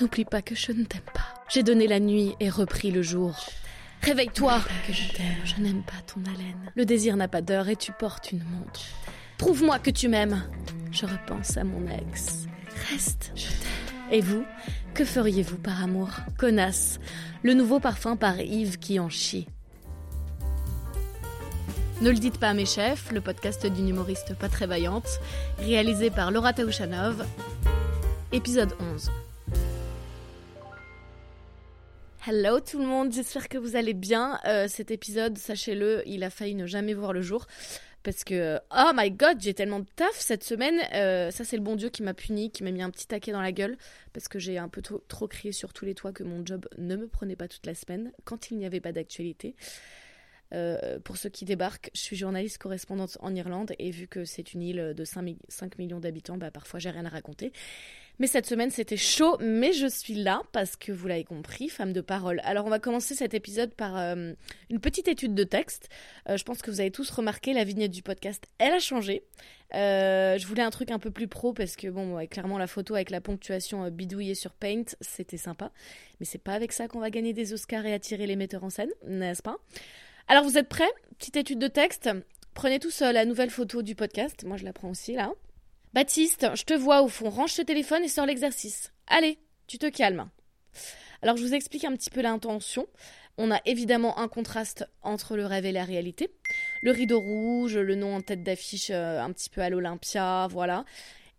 N'oublie pas que je ne t'aime pas. J'ai donné la nuit et repris le jour. Réveille-toi que je t'aime. Je n'aime pas ton haleine. Le désir n'a pas d'heure et tu portes une montre. Prouve-moi que tu m'aimes. Je repense à mon ex. Reste. Je t'aime. Et vous Que feriez-vous par amour? Connasse. Le nouveau parfum par Yves qui en chie. Ne le dites pas à mes chefs, le podcast d'une humoriste pas très vaillante, réalisé par Laura Taouchanov. Épisode 11. Hello tout le monde, j'espère que vous allez bien. Euh, cet épisode, sachez-le, il a failli ne jamais voir le jour. Parce que, oh my god, j'ai tellement de taf cette semaine. Euh, ça, c'est le bon Dieu qui m'a puni, qui m'a mis un petit taquet dans la gueule. Parce que j'ai un peu trop, crié sur tous les toits que mon job ne me prenait pas toute la semaine, quand il n'y avait pas d'actualité. Euh, pour ceux qui débarquent, je suis journaliste correspondante en Irlande et vu que c'est une île de 5, 5 millions d'habitants, bah, parfois j'ai rien à raconter. Mais cette semaine c'était chaud, mais je suis là parce que vous l'avez compris, femme de parole. Alors on va commencer cet épisode par euh, une petite étude de texte. Euh, je pense que vous avez tous remarqué la vignette du podcast, elle a changé. Euh, je voulais un truc un peu plus pro parce que bon, clairement la photo avec la ponctuation bidouillée sur Paint, c'était sympa. Mais c'est pas avec ça qu'on va gagner des Oscars et attirer les metteurs en scène, n'est-ce pas? Alors vous êtes prêts? Petite étude de texte. Prenez tous la nouvelle photo du podcast. Moi je la prends aussi là. Baptiste, je te vois au fond, range ce téléphone et sors l'exercice. Allez, tu te calmes. Alors je vous explique un petit peu l'intention. On a évidemment un contraste entre le rêve et la réalité. Le rideau rouge, le nom en tête d'affiche euh, un petit peu à l'Olympia, voilà.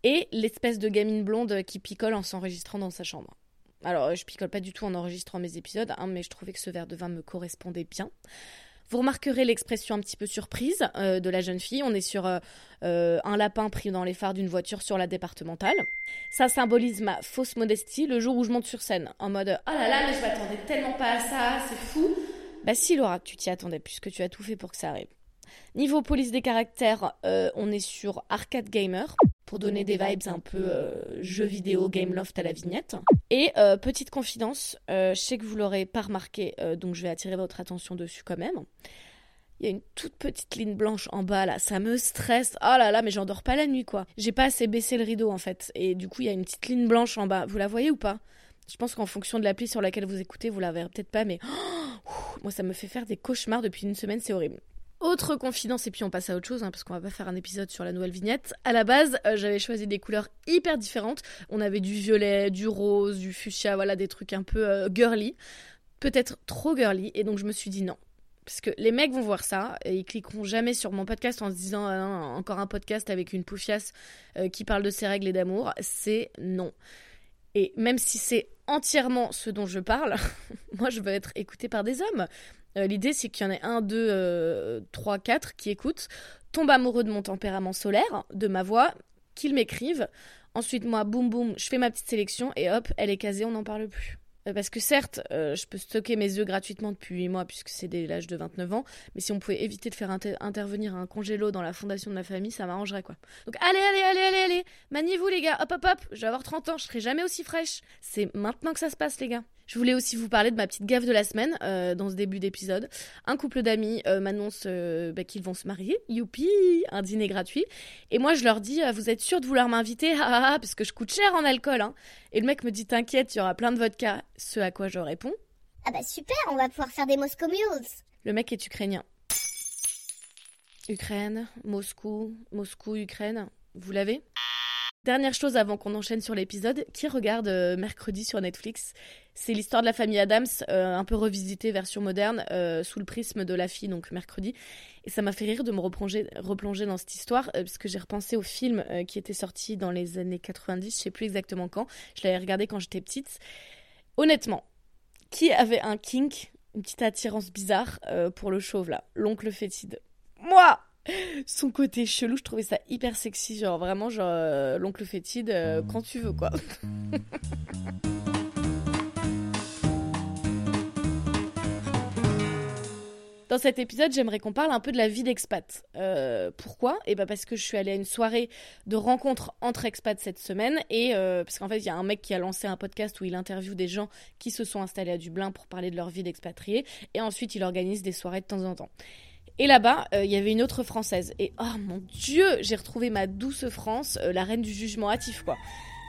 Et l'espèce de gamine blonde qui picole en s'enregistrant dans sa chambre. Alors je picole pas du tout en enregistrant mes épisodes, hein, mais je trouvais que ce verre de vin me correspondait bien. Vous remarquerez l'expression un petit peu surprise euh, de la jeune fille. On est sur euh, euh, un lapin pris dans les phares d'une voiture sur la départementale. Ça symbolise ma fausse modestie le jour où je monte sur scène. En mode Oh là là, mais je m'attendais tellement pas à ça, c'est fou. Bah si Laura, tu t'y attendais puisque tu as tout fait pour que ça arrive. Niveau police des caractères, on est sur Arcade Gamer pour donner des vibes un peu euh, jeu vidéo Game Loft à la vignette. Et euh, petite confidence, euh, je sais que vous l'aurez pas remarqué, donc je vais attirer votre attention dessus quand même. Il y a une toute petite ligne blanche en bas là, ça me stresse. Oh là là, mais j'endors pas la nuit quoi. J'ai pas assez baissé le rideau en fait. Et du coup, il y a une petite ligne blanche en bas. Vous la voyez ou pas? Je pense qu'en fonction de l'appli sur laquelle vous écoutez, vous la verrez peut-être pas, mais moi ça me fait faire des cauchemars depuis une semaine, c'est horrible. Autre confidence, et puis on passe à autre chose, hein, parce qu'on va pas faire un épisode sur la nouvelle vignette. À la base, euh, j'avais choisi des couleurs hyper différentes. On avait du violet, du rose, du fuchsia, voilà, des trucs un peu euh, girly. Peut-être trop girly, et donc je me suis dit non. Parce que les mecs vont voir ça, et ils cliqueront jamais sur mon podcast en se disant ah encore un podcast avec une poufiasse euh, qui parle de ses règles et d'amour. C'est non. Et même si c'est entièrement ce dont je parle, moi je veux être écoutée par des hommes. Euh, l'idée, c'est qu'il y en ait un, deux, euh, trois, quatre qui écoutent, tombent amoureux de mon tempérament solaire, de ma voix, qu'ils m'écrivent. Ensuite, moi, boum boum, je fais ma petite sélection et hop, elle est casée, on n'en parle plus. Euh, parce que certes, je peux stocker mes œufs gratuitement depuis 8 mois puisque c'est dès l'âge de 29 ans, mais si on pouvait éviter de faire intervenir un congélo dans la fondation de ma famille, ça m'arrangerait quoi. Donc allez, allez, allez, allez, allez, maniez-vous les gars, hop, hop, hop, je vais avoir 30 ans, je serai jamais aussi fraîche. C'est maintenant que ça se passe les gars. Je voulais aussi vous parler de ma petite gaffe de la semaine euh, dans ce début d'épisode. Un couple d'amis m'annonce bah, qu'ils vont se marier. Youpi Un dîner gratuit. Et moi, je leur dis Vous êtes sûr de vouloir m'inviter? Parce que je coûte cher en alcool. Hein. Et le mec me dit T'inquiète, il y aura plein de vodka. Ce à quoi je réponds Ah bah super, on va pouvoir faire des Moscow Mules. Le mec est ukrainien. Ukraine, Moscou, Moscou, Ukraine. Vous l'avez? Dernière chose avant qu'on enchaîne sur l'épisode, qui regarde euh, mercredi sur Netflix? C'est l'histoire de la famille Adams, euh, un peu revisitée, version moderne, euh, sous le prisme de la fille, donc mercredi. Et ça m'a fait rire de me replonger, replonger dans cette histoire, parce que j'ai repensé au film qui était sorti dans les années 90, je sais plus exactement quand. Je l'avais regardé quand j'étais petite. Honnêtement, qui avait un kink, une petite attirance bizarre pour le chauve là L'oncle fétide. Moi son côté chelou, je trouvais ça hyper sexy, genre vraiment genre euh, l'oncle fétide euh, quand tu veux quoi. Dans cet épisode, j'aimerais qu'on parle un peu de la vie d'expat. Euh, pourquoi? Eh ben parce que je suis allée à une soirée de rencontre entre expats cette semaine et parce qu'en fait, il y a un mec qui a lancé un podcast où il interviewe des gens qui se sont installés à Dublin pour parler de leur vie d'expatriés et ensuite il organise des soirées de temps en temps. Et là-bas, euh, il y avait une autre française. Et oh mon dieu, j'ai retrouvé ma douce France, euh, la reine du jugement hâtif, quoi.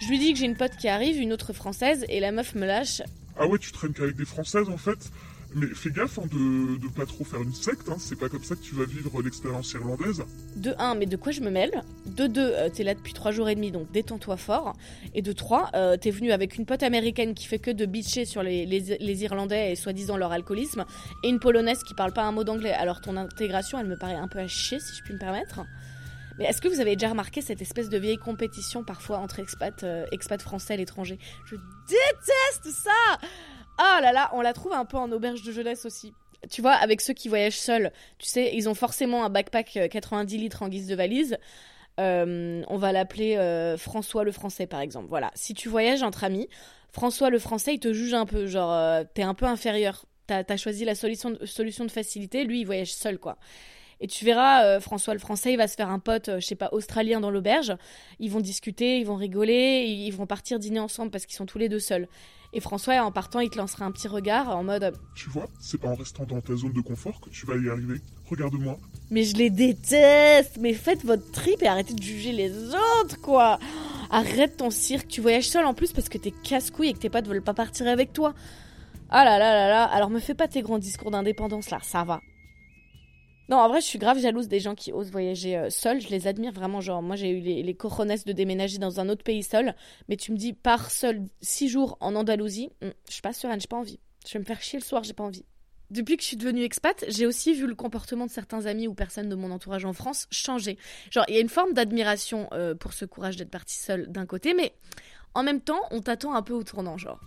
Je lui dis que j'ai une pote qui arrive, une autre française, et la meuf me lâche. Ah ouais, tu traînes qu'avec des françaises en fait? Mais fais gaffe hein, de, pas trop faire une secte, hein. c'est pas comme ça que tu vas vivre l'expérience irlandaise. De 1, mais de quoi je me mêle? De 2, euh, t'es là depuis 3 jours et demi, donc détends-toi fort. Et de 3, euh, t'es venu avec une pote américaine qui fait que de bitcher sur les Irlandais et soi-disant leur alcoolisme, et une polonaise qui parle pas un mot d'anglais. Alors ton intégration, elle me paraît un peu à chier, si je puis me permettre. Mais est-ce que vous avez déjà remarqué cette espèce de vieille compétition parfois entre expats, euh, expats français et l'étranger? Je déteste ça Ah là là, on la trouve un peu en auberge de jeunesse aussi. Tu vois, avec ceux qui voyagent seuls, tu sais, ils ont forcément un backpack 90 litres en guise de valise. Euh, on va l'appeler euh, François le Français, par exemple. Voilà. Si tu voyages entre amis, François le Français, il te juge un peu. Genre, euh, t'es un peu inférieur. T'as as choisi la solution de, solution de facilité. Lui, il voyage seul, quoi. Et tu verras, euh, François le Français, il va se faire un pote, euh, je sais pas, australien dans l'auberge. Ils vont discuter, ils vont rigoler, ils vont partir dîner ensemble parce qu'ils sont tous les deux seuls. Et François, en partant, il te lancera un petit regard en mode Tu vois, c'est pas en restant dans ta zone de confort que tu vas y arriver. Regarde-moi. Mais je les déteste Mais faites votre trip et arrêtez de juger les autres, quoi Arrête ton cirque, tu voyages seul en plus parce que t'es casse-couille et que tes potes veulent pas partir avec toi. Ah là là là là, alors me fais pas tes grands discours d'indépendance là, ça va. Non, en vrai, je suis grave jalouse des gens qui osent voyager euh, seuls. Je les admire vraiment. Genre, moi, j'ai eu les, les de déménager dans un autre pays seul. Mais tu me dis, pars seul six jours en Andalousie. hum, je suis pas sereine, j'ai pas envie. Je vais me faire chier le soir, j'ai pas envie. Depuis que je suis devenue expat, j'ai aussi vu le comportement de certains amis ou personnes de mon entourage en France changer. Genre, il y a une forme d'admiration euh, pour ce courage d'être parti seul d'un côté, mais en même temps, on t'attend un peu au tournant, genre.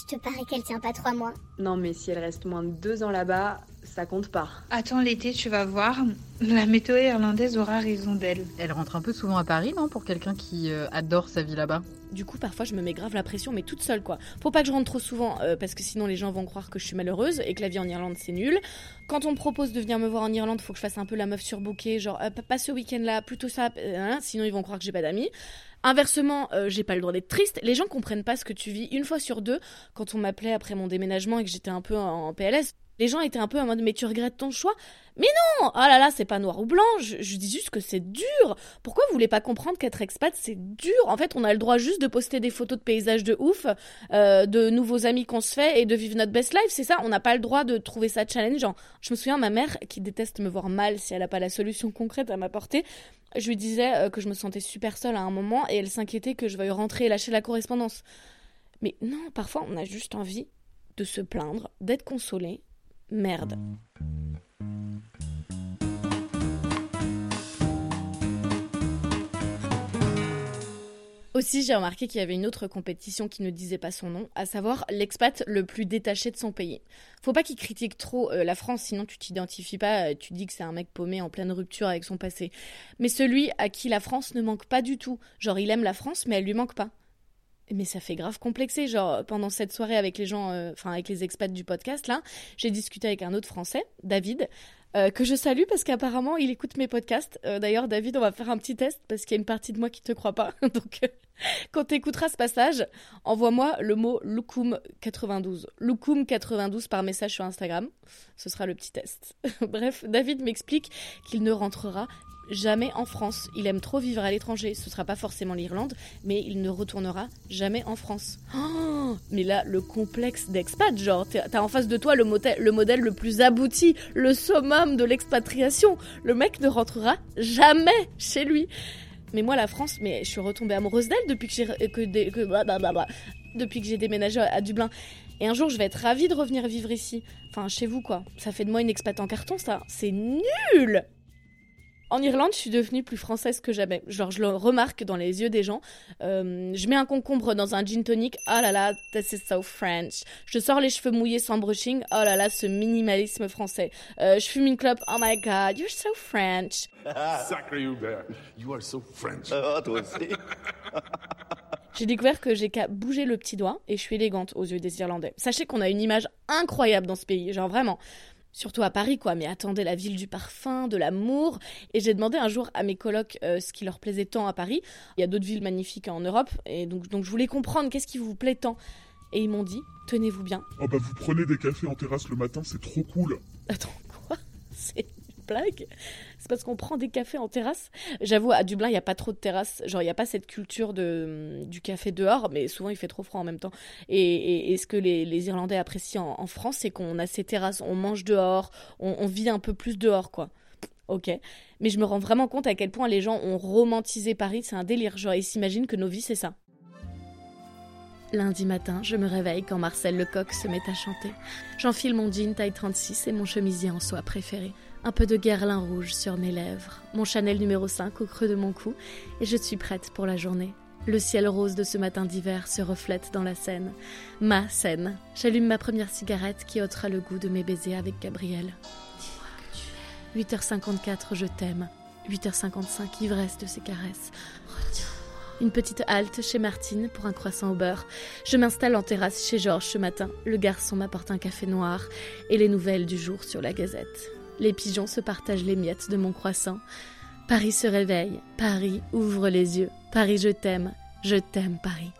Je te parie qu'elle tient pas trois mois. Non, mais si elle reste moins de deux ans là-bas, ça compte pas. Attends l'été, tu vas voir. La météo irlandaise aura raison d'elle. Elle rentre un peu souvent à Paris, non Pour quelqu'un qui euh, adore sa vie là-bas? Du coup, parfois, je me mets grave la pression, mais toute seule, quoi. Faut pas que je rentre trop souvent, euh, parce que sinon les gens vont croire que je suis malheureuse et que la vie en Irlande, c'est nul. Quand on me propose de venir me voir en Irlande, faut que je fasse un peu la meuf surbookée, genre, euh, pas ce week-end-là, plutôt ça, euh, hein, sinon ils vont croire que j'ai pas d'amis. Inversement, euh, j'ai pas le droit d'être triste. Les gens comprennent pas ce que tu vis. Une fois sur deux, quand on m'appelait après mon déménagement et que j'étais un peu en, en PLS, les gens étaient un peu en mode mais tu regrettes ton choix? Mais non Oh là là, c'est pas noir ou blanc, je, dis juste que c'est dur Pourquoi vous voulez pas comprendre qu'être expat c'est dur? En fait, on a le droit juste de poster des photos de paysages de ouf, euh, de nouveaux amis qu'on se fait et de vivre notre best life, c'est ça? On n'a pas le droit de trouver ça challengeant. Je me souviens, ma mère, qui déteste me voir mal si elle a pas la solution concrète à m'apporter, je lui disais euh, que je me sentais super seule à un moment et elle s'inquiétait que je veuille rentrer et lâcher la correspondance. Mais non, parfois on a juste envie de se plaindre, d'être consolé. Merde. Aussi, j'ai remarqué qu'il y avait une autre compétition qui ne disait pas son nom, à savoir l'expat le plus détaché de son pays. Faut pas qu'il critique trop euh, la France, sinon tu t'identifies pas, euh, tu dis que c'est un mec paumé en pleine rupture avec son passé. Mais celui à qui la France ne manque pas du tout. Genre, il aime la France, mais elle lui manque pas. Mais ça fait grave complexé. Genre, pendant cette soirée avec les gens, euh, enfin, avec les expats du podcast, là, j'ai discuté avec un autre Français, David, euh, que je salue parce qu'apparemment, il écoute mes podcasts. Euh, D'ailleurs, David, on va faire un petit test parce qu'il y a une partie de moi qui te croit pas. Donc, quand tu écouteras ce passage, envoie-moi le mot Loukoum92. Loukoum92 par message sur Instagram. Ce sera le petit test. Bref, David m'explique qu'il ne rentrera jamais en France. Il aime trop vivre à l'étranger. Ce sera pas forcément l'Irlande, mais il ne retournera jamais en France. Oh, mais là, le complexe d'expat, genre, t'as en face de toi le, modèle le plus abouti, le summum de l'expatriation. Le mec ne rentrera jamais chez lui. Mais moi, la France, mais je suis retombée amoureuse d'elle depuis que j'ai déménagé à Dublin. Et un jour, je vais être ravie de revenir vivre ici. Enfin, chez vous, quoi. Ça fait de moi une expat en carton, ça. C'est nul en Irlande, je suis devenue plus française que jamais. Genre, je le remarque dans les yeux des gens. Euh, je mets un concombre dans un gin tonic. Oh là là, this is so French. Je sors les cheveux mouillés sans brushing. Oh là là, ce minimalisme français. Euh, je fume une clope. Oh my god, you're so French. Sacré Hubert, you are so French. Ah, toi aussi? J'ai découvert que j'ai qu'à bouger le petit doigt et je suis élégante aux yeux des Irlandais. Sachez qu'on a une image incroyable dans ce pays, genre vraiment. Surtout à Paris, quoi. Mais attendez, la ville du parfum, de l'amour. Et j'ai demandé un jour à mes colocs euh, ce qui leur plaisait tant à Paris. Il y a d'autres villes magnifiques en Europe. Et donc, donc je voulais comprendre qu'est-ce qui vous plaît tant. Et ils m'ont dit, tenez-vous bien. Oh bah vous prenez des cafés en terrasse le matin, c'est trop cool. Attends, quoi? C'est C'est parce qu'on prend des cafés en terrasse. J'avoue, à Dublin, il n'y a pas trop de terrasses. Genre, il n'y a pas cette culture de, du café dehors, mais souvent il fait trop froid en même temps. Et, ce que les, les Irlandais apprécient en, France, c'est qu'on a ces terrasses, on mange dehors, on, on vit un peu plus dehors, quoi ok. Mais je me rends vraiment compte à quel point les gens ont romantisé Paris, c'est un délire. Genre, ils s'imaginent que nos vies, c'est ça. Lundi matin, je me réveille quand Marcel Lecoq se met à chanter. J'enfile mon jean taille 36 et mon chemisier en soie préféré. Un peu de guerlin rouge sur mes lèvres, mon Chanel numéro 5 au creux de mon cou, et je suis prête pour la journée. Le ciel rose de ce matin d'hiver se reflète dans la Seine. Ma scène. J'allume ma première cigarette qui ôtera le goût de mes baisers avec Gabriel. 8h54, je t'aime. 8h55, ivresse de ses caresses. Une petite halte chez Martine pour un croissant au beurre. Je m'installe en terrasse chez Georges ce matin. Le garçon m'apporte un café noir et les nouvelles du jour sur la gazette. Les pigeons se partagent les miettes de mon croissant. Paris se réveille. Paris ouvre les yeux. Paris, je t'aime. Je t'aime, Paris.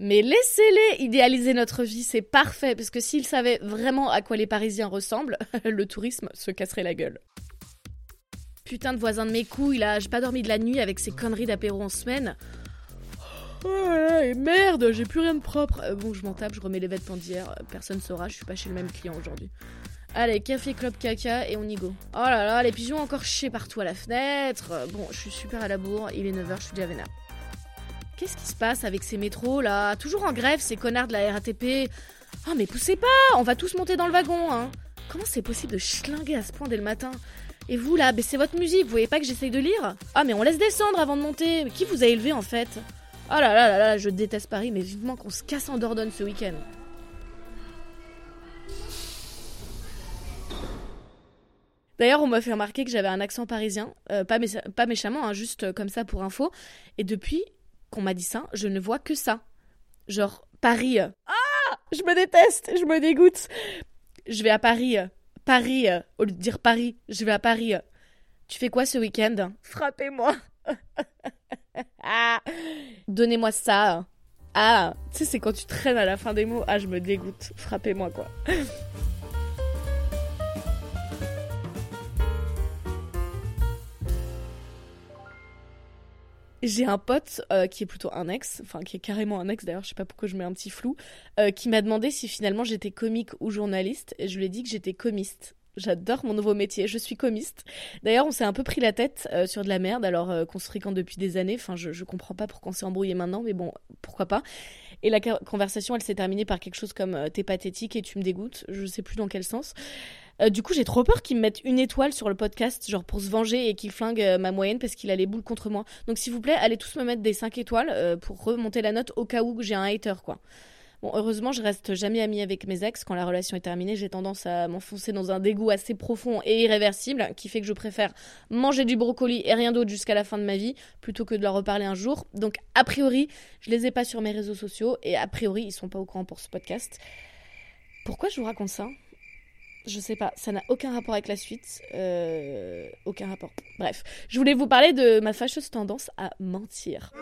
Mais laissez-les idéaliser notre vie, c'est parfait, parce que s'ils savaient vraiment à quoi les Parisiens ressemblent, le tourisme se casserait la gueule. Putain de voisin de mes couilles, là, j'ai pas dormi de la nuit avec ces conneries d'apéro en semaine. Et merde, j'ai plus rien de propre. Euh, bon, je m'en tape, je remets les vêtements d'hier, personne saura, je suis pas chez le même client aujourd'hui. Allez, café, club, caca et on y go. Oh là là, les pigeons encore chiés partout à la fenêtre. Bon, je suis super à la bourre, il est 9h, je suis déjà vénère. Qu'est-ce qui se passe avec ces métros là? Toujours en grève ces connards de la RATP. Oh mais poussez pas, on va tous monter dans le wagon hein. Comment c'est possible de schlinguer à ce point dès le matin? Et vous là, baissez votre musique, vous voyez pas que j'essaye de lire? Ah mais on laisse descendre avant de monter. Qui vous a élevé en fait? Oh là là là là, je déteste Paris, mais vivement qu'on se casse en Dordogne ce week-end. D'ailleurs, on m'a fait remarquer que j'avais un accent parisien, euh, pas, méchamment, hein, juste euh, comme ça pour info. Et depuis, qu'on m'a dit ça, je ne vois que ça. Genre, Paris. Ah Je me déteste, je me dégoûte. Je vais à Paris. Paris, au lieu de dire Paris, je vais à Paris. Tu fais quoi ce week-end? Frappez-moi. Ah Donnez-moi ça. Ah, tu sais, c'est quand tu traînes à la fin des mots. Ah, je me dégoûte. Frappez-moi, quoi. j'ai un pote euh, qui est plutôt un ex, enfin qui est carrément un ex d'ailleurs, je sais pas pourquoi je mets un petit flou, euh, qui m'a demandé si finalement j'étais comique ou journaliste, et je lui ai dit que j'étais comiste. J'adore mon nouveau métier, je suis comiste. D'ailleurs, on s'est un peu pris la tête euh, sur de la merde, alors qu'on se fréquente depuis des années. Enfin, je, comprends pas pourquoi on s'est embrouillé maintenant, mais bon, pourquoi pas. Et la conversation, elle s'est terminée par quelque chose comme t'es pathétique et tu me dégoûtes. Je sais plus dans quel sens. Euh, du coup, j'ai trop peur qu'il me mette une étoile sur le podcast, genre pour se venger et qu'il flingue euh, ma moyenne parce qu'il a les boules contre moi. Donc, s'il vous plaît, allez tous me mettre des 5 étoiles euh, pour remonter la note au cas où j'ai un hater, quoi. Bon, heureusement, je reste jamais amie avec mes ex. Quand la relation est terminée, j'ai tendance à m'enfoncer dans un dégoût assez profond et irréversible qui fait que je préfère manger du brocoli et rien d'autre jusqu'à la fin de ma vie plutôt que de leur reparler un jour. Donc, a priori, je les ai pas sur mes réseaux sociaux et a priori, ils sont pas au courant pour ce podcast. Pourquoi je vous raconte ça? Je sais pas, ça n'a aucun rapport avec la suite. Euh, aucun rapport. Bref, je voulais vous parler de ma fâcheuse tendance à mentir.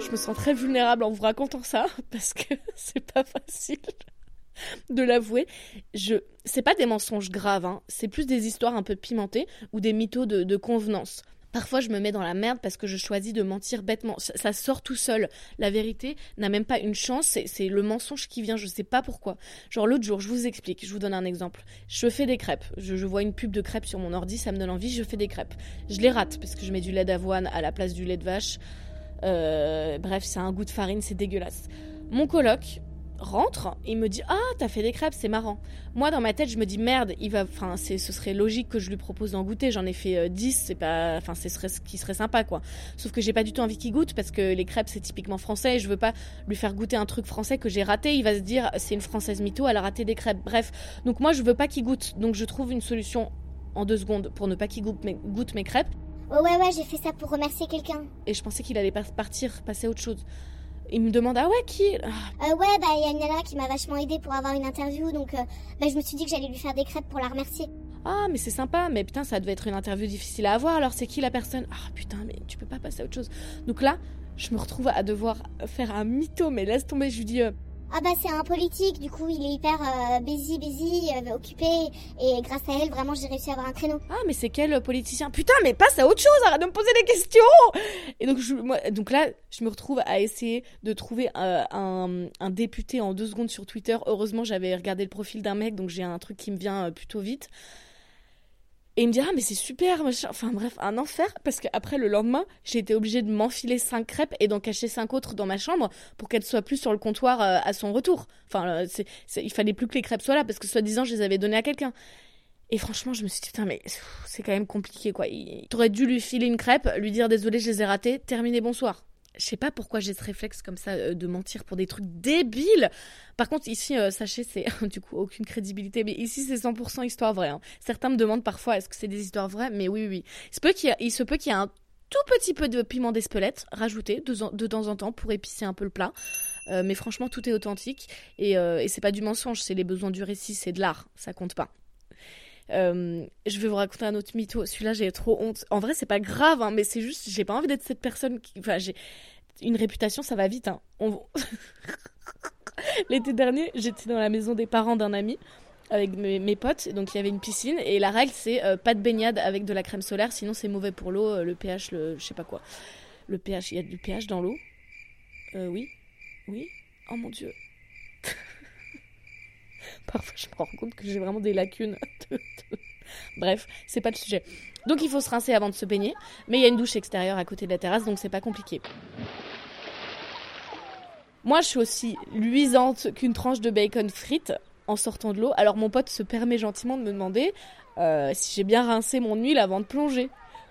Je me sens très vulnérable en vous racontant ça parce que c'est pas facile de l'avouer. Je, c'est pas des mensonges graves, hein. c'est plus des histoires un peu pimentées ou des mythos de, de convenance. Parfois, je me mets dans la merde parce que je choisis de mentir bêtement. Ça, sort tout seul. La vérité n'a même pas une chance. C'est le mensonge qui vient. Je sais pas pourquoi. Genre, l'autre jour, je vous explique. Je vous donne un exemple. Je fais des crêpes. Je, vois une pub de crêpes sur mon ordi. Ça me donne envie. Je fais des crêpes. Je les rate parce que je mets du lait d'avoine à la place du lait de vache. Euh, bref, c'est un goût de farine. C'est dégueulasse. Mon coloc, rentre il me dit ah t'as fait des crêpes c'est marrant. Moi dans ma tête je me dis merde il va enfin ce serait logique que je lui propose d'en goûter. J'en ai fait 10 euh, c'est pas enfin ce serait qui serait sympa quoi. Sauf que j'ai pas du tout envie qu'il goûte parce que les crêpes c'est typiquement français et je veux pas lui faire goûter un truc français que j'ai raté. Il va se dire c'est une française mytho elle a raté des crêpes. Bref donc moi je veux pas qu'il goûte. Donc je trouve une solution en deux secondes pour ne pas qu'il goûte mes crêpes ouais ouais j'ai fait ça pour remercier quelqu'un. Et je pensais qu'il allait partir passer à autre chose. Il me demande ah ouais qui euh, Ouais bah il y a une nana qui m'a vachement aidé pour avoir une interview donc euh, bah, je me suis dit que j'allais lui faire des crêpes pour la remercier. Ah mais c'est sympa mais putain ça devait être une interview difficile à avoir alors c'est qui la personne? Ah putain mais tu peux pas passer à autre chose. Donc là je me retrouve à devoir faire un mytho mais laisse tomber je lui dis euh, Ah bah c'est un politique, du coup il est hyper euh, busy, busy, euh, occupé, et grâce à elle, vraiment j'ai réussi à avoir un créneau. Ah, mais c'est quel politicien? Putain, mais passe à autre chose, arrête de me poser des questions Et donc, je, moi, donc là, je me retrouve à essayer de trouver euh, un, un député en deux secondes sur Twitter. Heureusement, j'avais regardé le profil d'un mec, donc j'ai un truc qui me vient euh, plutôt vite. Et il me dit, ah, mais c'est super, machin. Enfin, bref, un enfer. Parce qu'après, le lendemain, j'ai été obligée de m'enfiler cinq crêpes et d'en cacher cinq autres dans ma chambre pour qu'elles soient plus sur le comptoir euh, à son retour. Enfin, euh, c'est, il fallait plus que les crêpes soient là parce que, soi-disant, je les avais données à quelqu'un. Et franchement, je me suis dit, putain, mais c'est quand même compliqué, quoi. Il... T'aurais dû lui filer une crêpe, lui dire, désolé, je les ai ratées, terminé, bonsoir. Je sais pas pourquoi j'ai ce réflexe comme ça euh, de mentir pour des trucs débiles. Par contre, ici, euh, sachez, c'est du coup aucune crédibilité, mais ici, c'est 100% histoire vraie. hein. Certains me demandent parfois, est-ce que c'est des histoires vraies? Mais oui, oui. Il se peut qu'il y, ait un tout petit peu de piment d'espelette rajouté de, de temps en temps pour épicer un peu le plat. Euh, mais franchement, tout est authentique. Et, euh, et c'est pas du mensonge, c'est les besoins du récit, c'est de l'art, ça compte pas. Euh, je vais vous raconter un autre mytho. Celui-là, j'ai trop honte. En vrai, c'est pas grave, hein, mais c'est juste, j'ai pas envie d'être cette personne qui. Enfin, j'ai une réputation, ça va vite. Hein. On... L'été dernier, j'étais dans la maison des parents d'un ami avec mes, potes. Donc, il y avait une piscine. Et la règle, c'est euh, pas de baignade avec de la crème solaire, sinon c'est mauvais pour l'eau, euh, le pH, le, je sais pas quoi. Le pH, il y a du pH dans l'eau? Oui. Oui? Oh mon dieu. Parfois, je me rends compte que j'ai vraiment des lacunes. de- de- Bref, c'est pas le sujet. Donc, il faut se rincer avant de se baigner. Mais il y a une douche extérieure à côté de la terrasse, donc c'est pas compliqué. Moi, je suis aussi luisante qu'une tranche de bacon frite en sortant de l'eau. Alors, mon pote se permet gentiment de me demander euh, si j'ai bien rincé mon huile avant de plonger.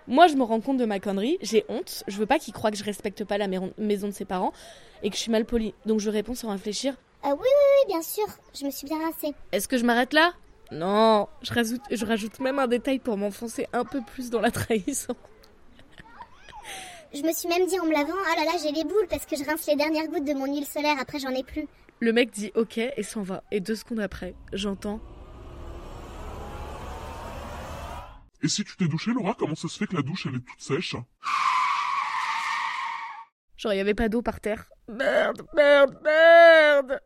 Moi, je me rends compte de ma connerie, j'ai honte. Je veux pas qu'il croie que je respecte pas la maison de ses parents et que je suis mal polie. Donc, je réponds sans réfléchir Euh, oui, oui, oui, bien sûr, je me suis bien rincée. est-ce que je m'arrête là? Non, je rajoute, je rajoute même un détail pour m'enfoncer un peu plus dans la trahison. Je me suis même dit en me lavant, ah là là, j'ai les boules parce que je rince les dernières gouttes de mon huile solaire, après j'en ai plus. Le mec dit ok et s'en va. Et deux secondes après, j'entends Et si tu t'es douché, Laura, comment ça se fait que la douche, elle est toute sèche? Genre, il n'y avait pas d'eau par terre. Merde, merde, merde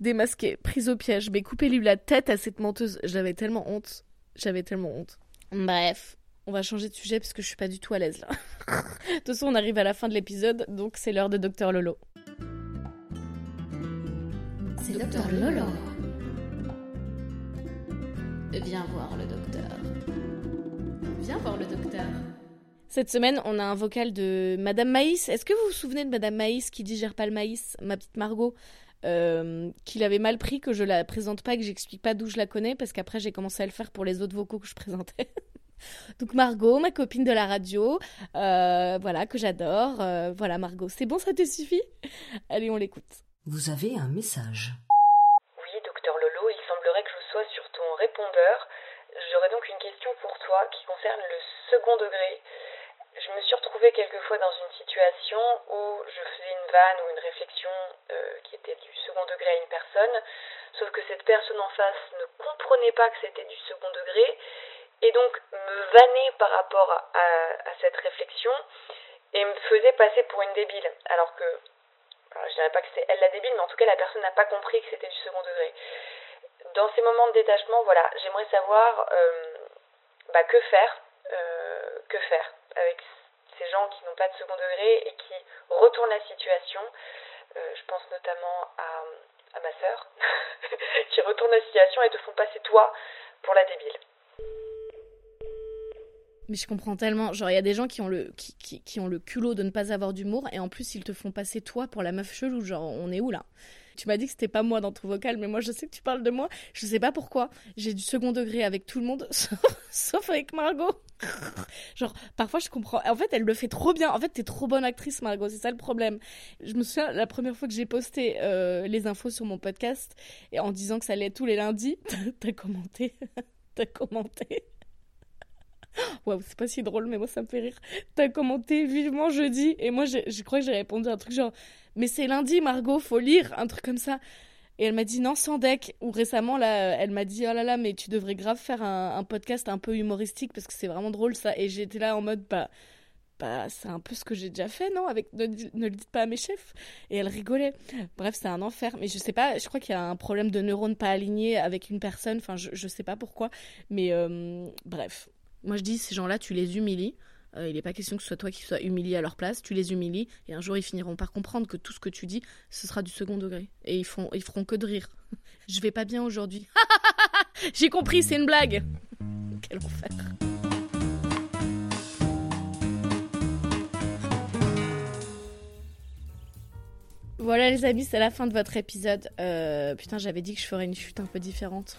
Démasqué, prise au piège, mais coupez-lui la tête à cette menteuse. J'avais tellement honte. J'avais tellement honte. Bref, on va changer de sujet parce que je suis pas du tout à l'aise là. de toute façon, on arrive à la fin de l'épisode, donc c'est l'heure de Docteur Lolo. C'est Docteur Lolo. Viens voir le docteur. Viens voir le docteur. Cette semaine, on a un vocal de Madame Maïs. Est-ce que vous vous souvenez de Madame Maïs qui digère pas le maïs, ma petite Margot euh, qu'il avait mal pris que je la présente pas, que j'explique pas d'où je la connais, parce qu'après j'ai commencé à le faire pour les autres vocaux que je présentais. Donc Margot, ma copine de la radio, euh, voilà, que j'adore. Euh, voilà Margot, c'est bon, ça te suffit? Allez, on l'écoute. Vous avez un message. Oui, docteur Lolo, il semblerait que je sois sur ton répondeur. J'aurais donc une question pour toi qui concerne le second degré. Je me suis retrouvée quelquefois dans une situation où je faisais une vanne ou une réflexion euh, qui était du second degré à une personne, sauf que cette personne en face ne comprenait pas que c'était du second degré, et donc me vannait par rapport à, cette réflexion et me faisait passer pour une débile, alors que alors, je dirais pas que c'est elle la débile, mais en tout cas la personne n'a pas compris que c'était du second degré. Dans ces moments de détachement, voilà, j'aimerais savoir euh, bah, que faire, euh, que faire avec ces gens qui n'ont pas de second degré et qui retournent la situation. Euh, je pense notamment à, ma sœur, qui retourne la situation et te font passer toi pour la débile. Mais je comprends tellement. Genre, il y a des gens qui ont le culot de ne pas avoir d'humour et en plus, ils te font passer toi pour la meuf chelou. Genre, on est où là? Tu m'as dit que c'était pas moi dans ton vocal, mais moi, je sais que tu parles de moi. Je sais pas pourquoi. J'ai du second degré avec tout le monde, sauf, avec Margot. Genre, parfois, je comprends. En fait, elle le fait trop bien. En fait, t'es trop bonne actrice, Margot. C'est ça le problème. Je me souviens, la première fois que j'ai posté euh, les infos sur mon podcast et en disant que ça allait tous les lundis, t'as commenté. t'as commenté. Waouh, c'est pas si drôle, mais moi ça me fait rire. T'as commenté vivement jeudi, et moi j'ai- je crois que j'ai répondu un truc genre Mais c'est lundi, Margot, faut lire, un truc comme ça. Et elle m'a dit non, sans deck. Ou récemment, là, elle m'a dit oh là là, mais tu devrais grave faire un, podcast un peu humoristique parce que c'est vraiment drôle ça. Et j'étais là en mode bah bah, c'est un peu ce que j'ai déjà fait, non Avec ne, le dites pas à mes chefs. Et elle rigolait. Bref, c'est un enfer. Mais je sais pas, je crois qu'il y a un problème de neurones pas alignés avec une personne. Enfin, je, je sais pas pourquoi. Mais euh, bref. Moi, je dis, ces gens-là, tu les humilies. Euh, il n'est pas question que ce soit toi qui sois humilié à leur place. Tu les humilies. Et un jour, ils finiront par comprendre que tout ce que tu dis, ce sera du second degré. Et ils, font, feront que de rire. je vais pas bien aujourd'hui. J'ai compris, c'est une blague. Quel enfer. Voilà les amis, c'est la fin de votre épisode. Euh, putain, j'avais dit que je ferais une chute un peu différente.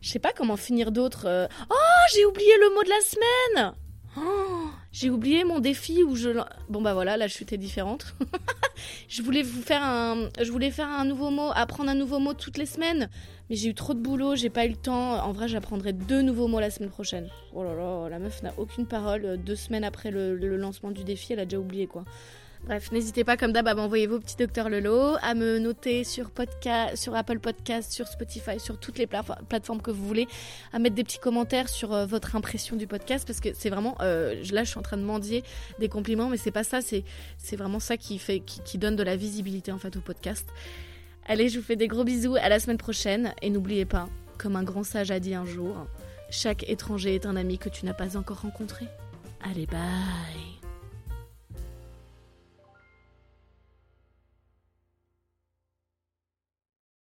je sais pas comment finir d'autres. Euh. Oh, j'ai oublié le mot de la semaine. Oh, j'ai oublié mon défi où je. Bon bah voilà, la chute est différente. je voulais vous faire un, nouveau mot, apprendre un nouveau mot toutes les semaines, mais j'ai eu trop de boulot, j'ai pas eu le temps. En vrai, j'apprendrai deux nouveaux mots la semaine prochaine. Oh là là, la meuf n'a aucune parole. Deux semaines après le lancement du défi, elle a déjà oublié quoi. Bref, n'hésitez pas comme d'hab à m'envoyer vos petits docteurs Lelo, à me noter sur, podcast, sur Apple Podcast, sur Spotify, sur toutes les plateformes que vous voulez, à mettre des petits commentaires sur euh, votre impression du podcast parce que c'est vraiment, euh, là je suis en train de mendier des compliments, mais c'est pas ça, c'est vraiment ça qui, fait, qui, qui donne de la visibilité en fait au podcast. Allez, je vous fais des gros bisous, à la semaine prochaine et n'oubliez pas, comme un grand sage a dit un jour, chaque étranger est un ami que tu n'as pas encore rencontré. Allez, bye